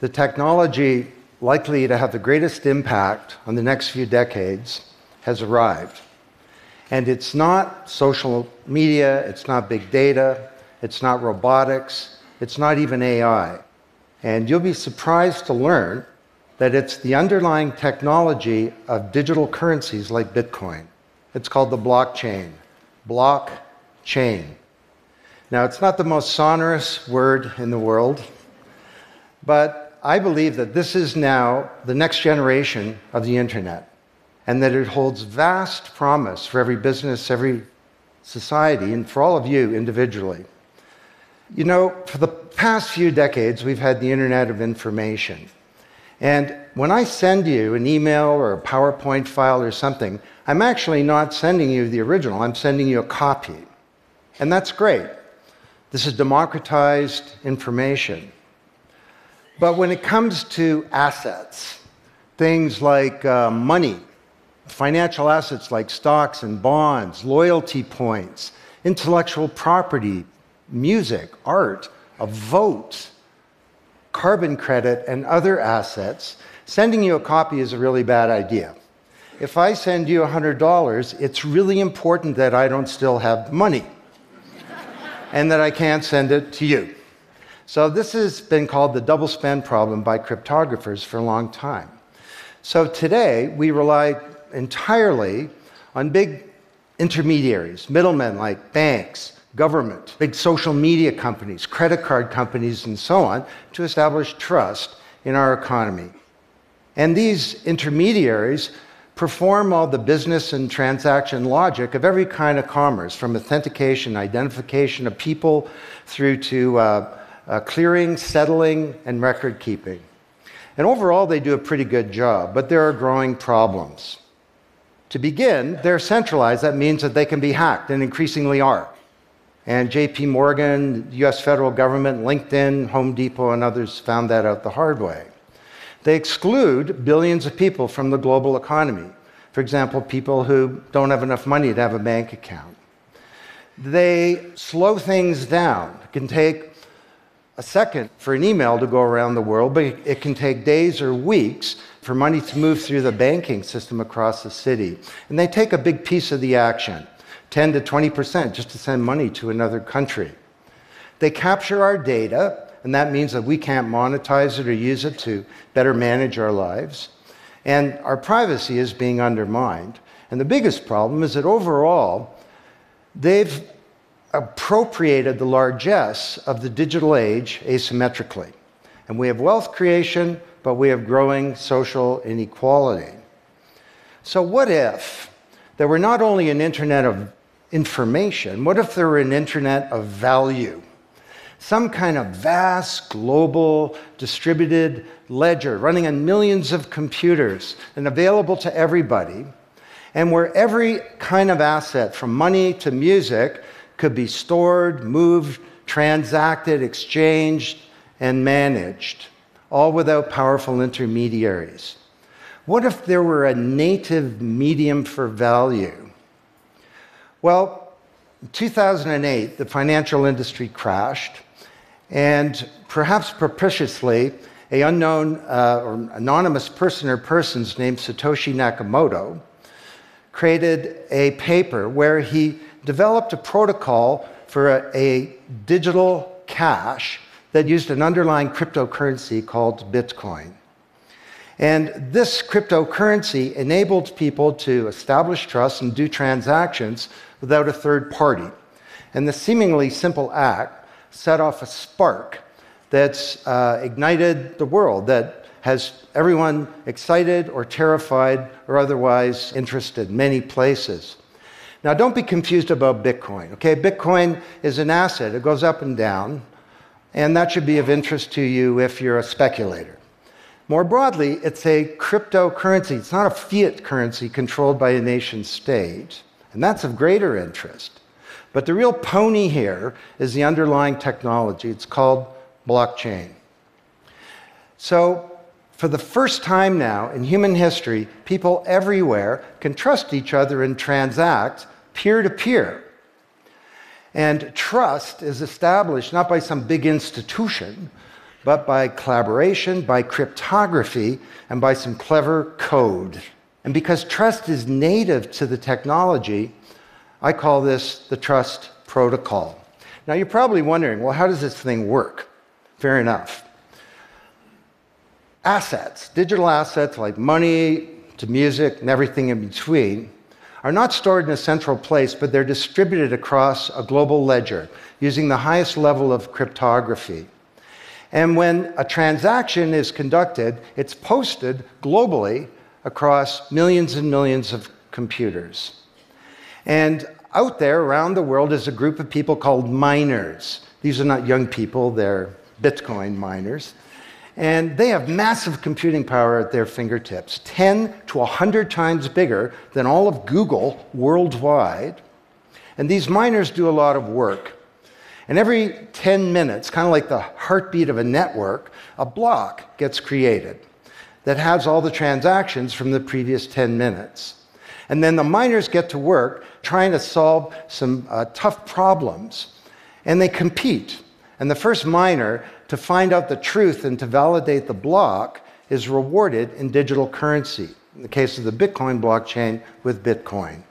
the technology likely to have the greatest impact on the next few decades has arrived. And it's not social media, it's not big data, it's not robotics, it's not even AI. And you'll be surprised to learn that it's the underlying technology of digital currencies like Bitcoin. It's called the blockchain. Blockchain. Now, it's not the most sonorous word in the world, but I believe that this is now the next generation of the internet and that it holds vast promise for every business, every society, and for all of you individually. You know, for the past few decades, we've had the Internet of Information. And when I send you an email or a PowerPoint file or something, I'm actually not sending you the original, I'm sending you a copy. And that's great. This is democratized information. But when it comes to assets, things like uh, money, financial assets like stocks and bonds, loyalty points, intellectual property, music, art, a vote, carbon credit, and other assets, sending you a copy is a really bad idea. If I send you $100, it's really important that I don't still have money and that I can't send it to you. So, this has been called the double spend problem by cryptographers for a long time. So, today we rely entirely on big intermediaries, middlemen like banks, government, big social media companies, credit card companies, and so on, to establish trust in our economy. And these intermediaries perform all the business and transaction logic of every kind of commerce, from authentication, identification of people, through to uh, uh, clearing, settling, and record keeping. And overall, they do a pretty good job, but there are growing problems. To begin, they're centralized. That means that they can be hacked, and increasingly are. And JP Morgan, US federal government, LinkedIn, Home Depot, and others found that out the hard way. They exclude billions of people from the global economy. For example, people who don't have enough money to have a bank account. They slow things down. It can take a second for an email to go around the world, but it can take days or weeks for money to move through the banking system across the city. And they take a big piece of the action 10 to 20% just to send money to another country. They capture our data, and that means that we can't monetize it or use it to better manage our lives. And our privacy is being undermined. And the biggest problem is that overall, they've appropriated the largesse of the digital age asymmetrically. And we have wealth creation, but we have growing social inequality. So, what if there were not only an internet of information, what if there were an internet of value? Some kind of vast, global, distributed ledger running on millions of computers and available to everybody, and where every kind of asset, from money to music, could be stored, moved, transacted, exchanged, and managed, all without powerful intermediaries. What if there were a native medium for value? Well, in 2008, the financial industry crashed, and perhaps propitiously, a unknown uh, or anonymous person or persons named Satoshi Nakamoto created a paper where he developed a protocol for a, a digital cash that used an underlying cryptocurrency called Bitcoin. And this cryptocurrency enabled people to establish trust and do transactions without a third party. And the seemingly simple act set off a spark that's uh, ignited the world, that has everyone excited or terrified or otherwise interested, in many places. Now, don't be confused about Bitcoin, okay? Bitcoin is an asset, it goes up and down, and that should be of interest to you if you're a speculator. More broadly, it's a cryptocurrency. It's not a fiat currency controlled by a nation state. And that's of greater interest. But the real pony here is the underlying technology. It's called blockchain. So, for the first time now in human history, people everywhere can trust each other and transact peer to peer. And trust is established not by some big institution, but by collaboration, by cryptography, and by some clever code. And because trust is native to the technology, I call this the trust protocol. Now, you're probably wondering well, how does this thing work? Fair enough. Assets, digital assets like money to music and everything in between, are not stored in a central place, but they're distributed across a global ledger using the highest level of cryptography. And when a transaction is conducted, it's posted globally across millions and millions of computers. And out there around the world is a group of people called miners. These are not young people, they're Bitcoin miners. And they have massive computing power at their fingertips, 10 to 100 times bigger than all of Google worldwide. And these miners do a lot of work. And every 10 minutes, kind of like the heartbeat of a network, a block gets created that has all the transactions from the previous 10 minutes. And then the miners get to work trying to solve some uh, tough problems. And they compete. And the first miner to find out the truth and to validate the block is rewarded in digital currency. In the case of the Bitcoin blockchain, with Bitcoin.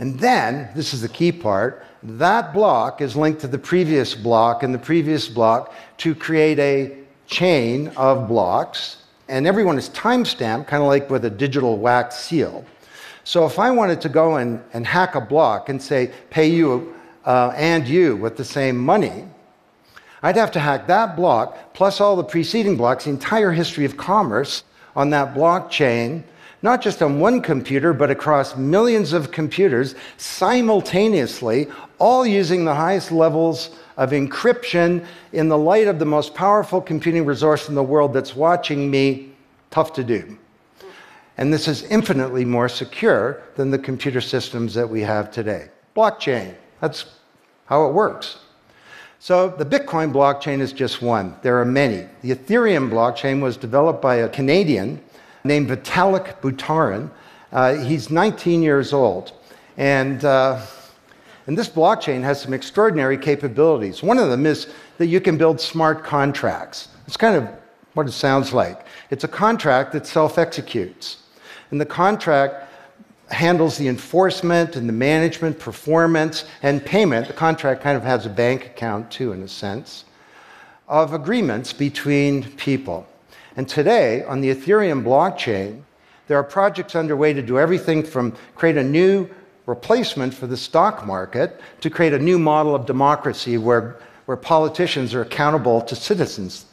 And then, this is the key part, that block is linked to the previous block and the previous block to create a chain of blocks. And everyone is timestamped, kind of like with a digital wax seal. So if I wanted to go and, and hack a block and say, pay you uh, and you with the same money, I'd have to hack that block plus all the preceding blocks, the entire history of commerce on that blockchain, not just on one computer, but across millions of computers simultaneously, all using the highest levels of encryption in the light of the most powerful computing resource in the world that's watching me. Tough to do. And this is infinitely more secure than the computer systems that we have today. Blockchain, that's how it works. So the Bitcoin blockchain is just one. There are many. The Ethereum blockchain was developed by a Canadian named Vitalik Buterin. Uh, he's 19 years old. And, uh, and this blockchain has some extraordinary capabilities. One of them is that you can build smart contracts. It's kind of what it sounds like. It's a contract that self executes. And the contract handles the enforcement and the management, performance, and payment. The contract kind of has a bank account, too, in a sense, of agreements between people. And today, on the Ethereum blockchain, there are projects underway to do everything from create a new replacement for the stock market to create a new model of democracy where, where politicians are accountable to citizens.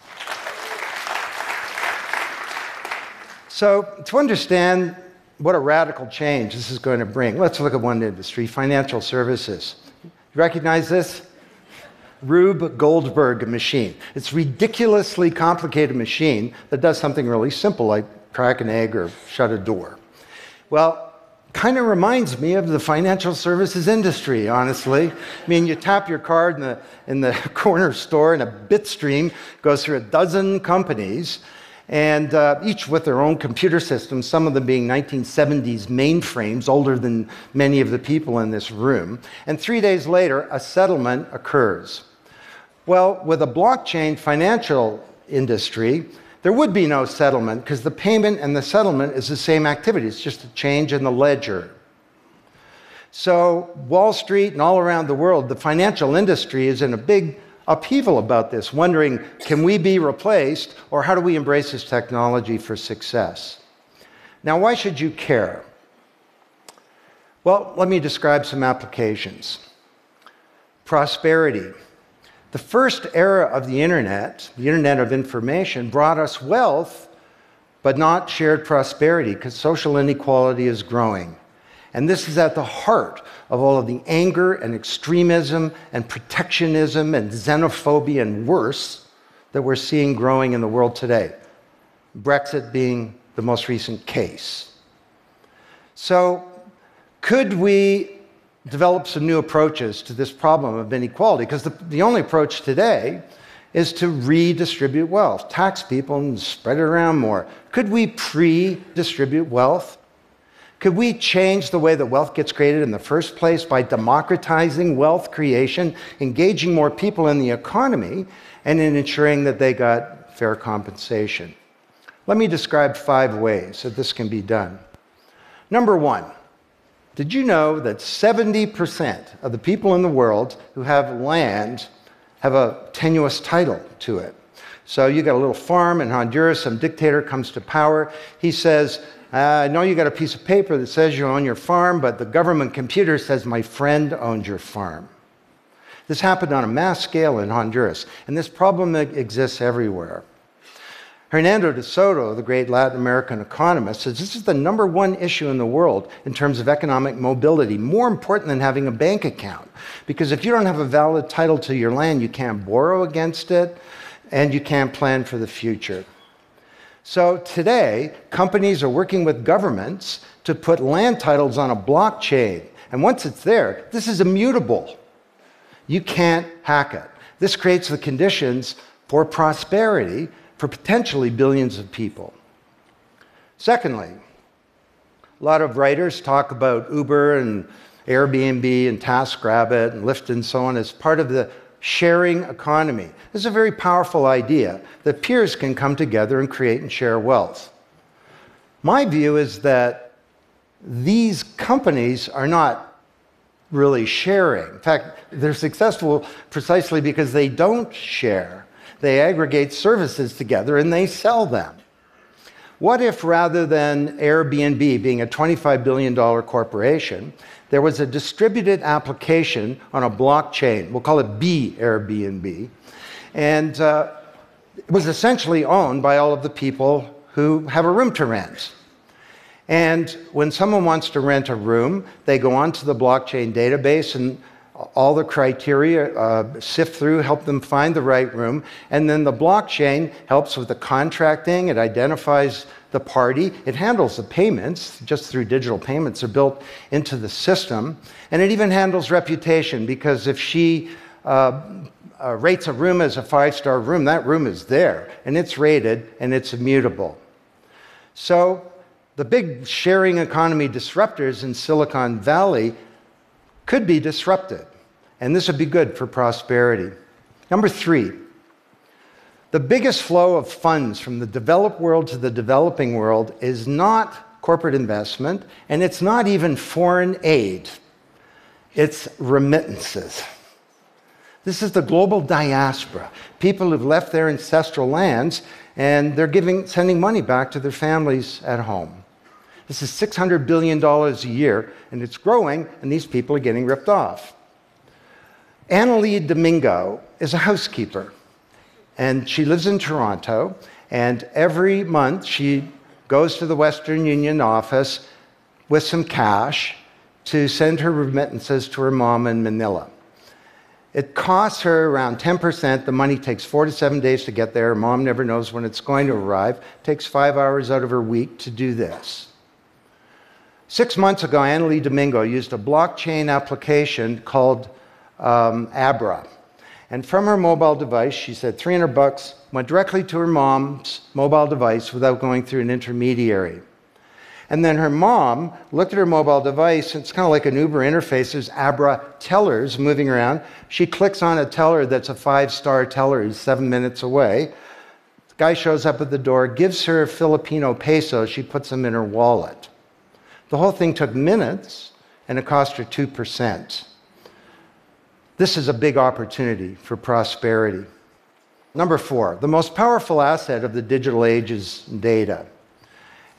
So, to understand what a radical change this is going to bring, let's look at one industry financial services. You recognize this? Rube Goldberg machine. It's a ridiculously complicated machine that does something really simple like crack an egg or shut a door. Well, kind of reminds me of the financial services industry, honestly. I mean, you tap your card in the, in the corner store, and a bit stream goes through a dozen companies, and uh, each with their own computer systems, some of them being 1970s mainframes, older than many of the people in this room. And three days later, a settlement occurs. Well, with a blockchain financial industry, there would be no settlement because the payment and the settlement is the same activity. It's just a change in the ledger. So, Wall Street and all around the world, the financial industry is in a big upheaval about this, wondering can we be replaced or how do we embrace this technology for success? Now, why should you care? Well, let me describe some applications. Prosperity. The first era of the internet, the internet of information, brought us wealth, but not shared prosperity because social inequality is growing. And this is at the heart of all of the anger and extremism and protectionism and xenophobia and worse that we're seeing growing in the world today. Brexit being the most recent case. So, could we develop some new approaches to this problem of inequality? Because the, the only approach today is to redistribute wealth, tax people and spread it around more. Could we pre distribute wealth could we change the way that wealth gets created in the first place by democratizing wealth creation, engaging more people in the economy, and in ensuring that they got fair compensation. Let me describe five ways that this can be done. Number one, did you know that 70% of the people in the world who have land have a tenuous title to it? So you got a little farm in Honduras, some dictator comes to power. He says, Uh, I know you got a piece of paper that says you own your farm, but the government computer says my friend owns your farm. This happened on a mass scale in Honduras, and this problem exists everywhere. Hernando de Soto, the great Latin American economist, says this is the number one issue in the world in terms of economic mobility, more important than having a bank account. Because if you don't have a valid title to your land, you can't borrow against it and you can't plan for the future. So today, companies are working with governments to put land titles on a blockchain. And once it's there, this is immutable. You can't hack it. This creates the conditions for prosperity for potentially billions of people. Secondly, a lot of writers talk about Uber and Airbnb and TaskRabbit and Lyft and so on as part of the sharing economy. This is a very powerful idea that peers can come together and create and share wealth. My view is that these companies are not really sharing. In fact, they're successful precisely because they don't share. They aggregate services together and they sell them. What if rather than Airbnb being a $25 billion corporation, there was a distributed application on a blockchain? We'll call it B Airbnb. And uh, it was essentially owned by all of the people who have a room to rent. And when someone wants to rent a room, they go onto the blockchain database and all the criteria, uh, sift through, help them find the right room. And then the blockchain helps with the contracting, it identifies the party, it handles the payments, just through digital payments are built into the system. And it even handles reputation because if she uh, uh, rates a room as a five star room, that room is there and it's rated and it's immutable. So the big sharing economy disruptors in Silicon Valley could be disrupted. And this would be good for prosperity. Number three, the biggest flow of funds from the developed world to the developing world is not corporate investment, and it's not even foreign aid, it's remittances. This is the global diaspora, people who've left their ancestral lands and they're giving, sending money back to their families at home. This is $600 billion a year, and it's growing, and these people are getting ripped off. Annalie Domingo is a housekeeper, and she lives in Toronto, and every month she goes to the Western Union office with some cash to send her remittances to her mom in Manila. It costs her around 10%. The money takes four to seven days to get there. Mom never knows when it's going to arrive. It takes five hours out of her week to do this. Six months ago, Annalie Domingo used a blockchain application called um, Abra. And from her mobile device, she said 300 bucks went directly to her mom's mobile device without going through an intermediary. And then her mom looked at her mobile device, it's kind of like an Uber interface. There's Abra tellers moving around. She clicks on a teller that's a five star teller, he's seven minutes away. The guy shows up at the door, gives her Filipino pesos, she puts them in her wallet. The whole thing took minutes and it cost her 2%. This is a big opportunity for prosperity. Number four, the most powerful asset of the digital age is data.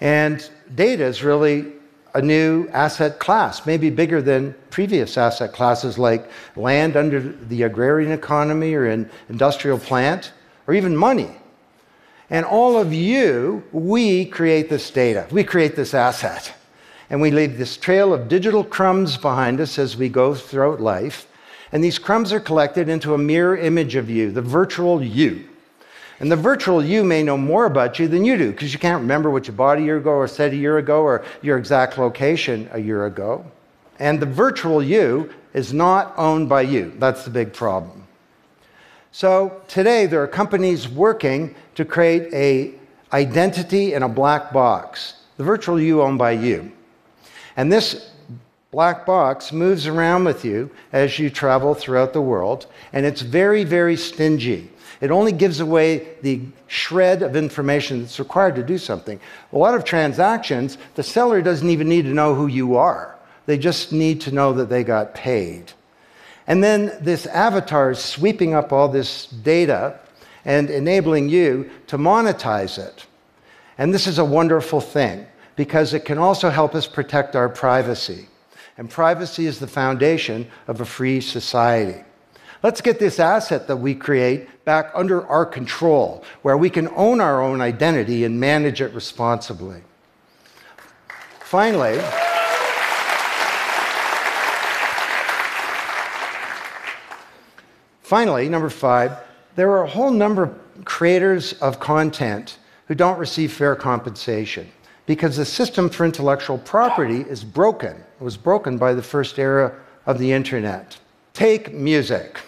And data is really a new asset class, maybe bigger than previous asset classes like land under the agrarian economy or an industrial plant, or even money. And all of you, we create this data, we create this asset. And we leave this trail of digital crumbs behind us as we go throughout life. And these crumbs are collected into a mirror image of you, the virtual you. And the virtual you may know more about you than you do because you can't remember what you bought a year ago or said a year ago or your exact location a year ago. And the virtual you is not owned by you. That's the big problem. So today there are companies working to create a identity in a black box. The virtual you owned by you. And this black box moves around with you as you travel throughout the world, and it's very, very stingy. It only gives away the shred of information that's required to do something. A lot of transactions, the seller doesn't even need to know who you are. They just need to know that they got paid. And then this avatar is sweeping up all this data and enabling you to monetize it. And this is a wonderful thing because it can also help us protect our privacy. And privacy is the foundation of a free society. Let's get this asset that we create back under our control, where we can own our own identity and manage it responsibly. Finally, finally, number five, there are a whole number of creators of content who don't receive fair compensation because the system for intellectual property is broken. It was broken by the first era of the internet. Take music.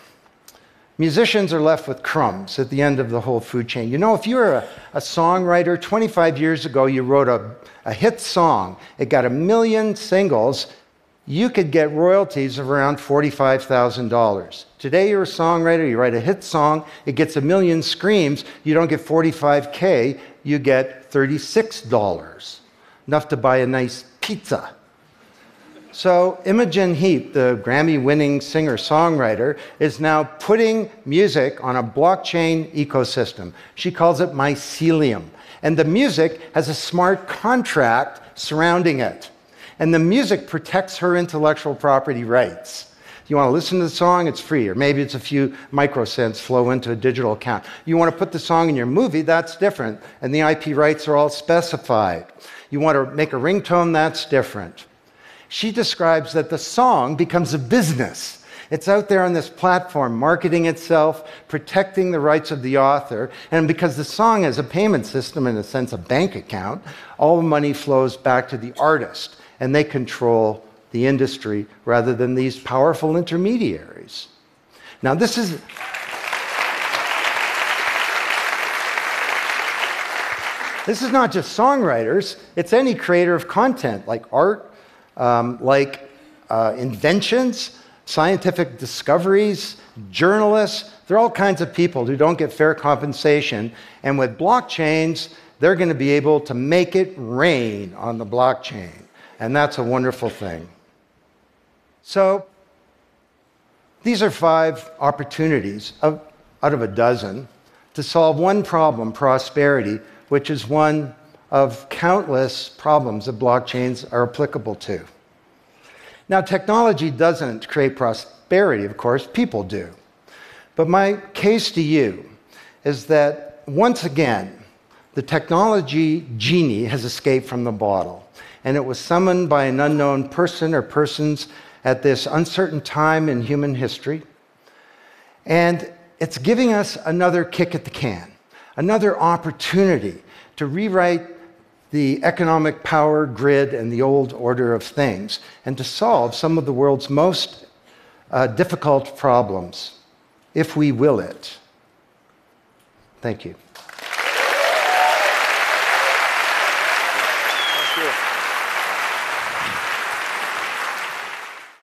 Musicians are left with crumbs at the end of the whole food chain. You know, if you're a, a songwriter, 25 years ago you wrote a, a hit song, it got a million singles, you could get royalties of around $45,000. Today, you're a songwriter, you write a hit song, it gets a million screams, you don't get 45K, you get $36, enough to buy a nice pizza. So, Imogen Heap, the Grammy winning singer songwriter, is now putting music on a blockchain ecosystem. She calls it Mycelia. And the music has a smart contract surrounding it. And the music protects her intellectual property rights. You want to listen to the song, it's free, or maybe it's a few microcents flow into a digital account. You want to put the song in your movie, that's different, and the IP rights are all specified. You want to make a ringtone, that's different. She describes that the song becomes a business. It's out there on this platform, marketing itself, protecting the rights of the author. And because the song has a payment system, in a sense, a bank account, all the money flows back to the artist, and they control the industry rather than these powerful intermediaries. Now, this is. This is not just songwriters, it's any creator of content, like art, um, like uh, inventions, scientific discoveries, journalists. There are all kinds of people who don't get fair compensation. And with blockchains, they're going to be able to make it rain on the blockchain. And that's a wonderful thing. So, these are five opportunities of, out of a dozen to solve one problem prosperity, which is one of countless problems that blockchains are applicable to. Now, technology doesn't create prosperity, of course, people do. But my case to you is that once again, the technology genie has escaped from the bottle, and it was summoned by an unknown person or persons at this uncertain time in human history. And it's giving us another kick at the can, another opportunity to rewrite the economic power grid and the old order of things, and to solve some of the world's most uh, difficult problems, if we will it. Thank you.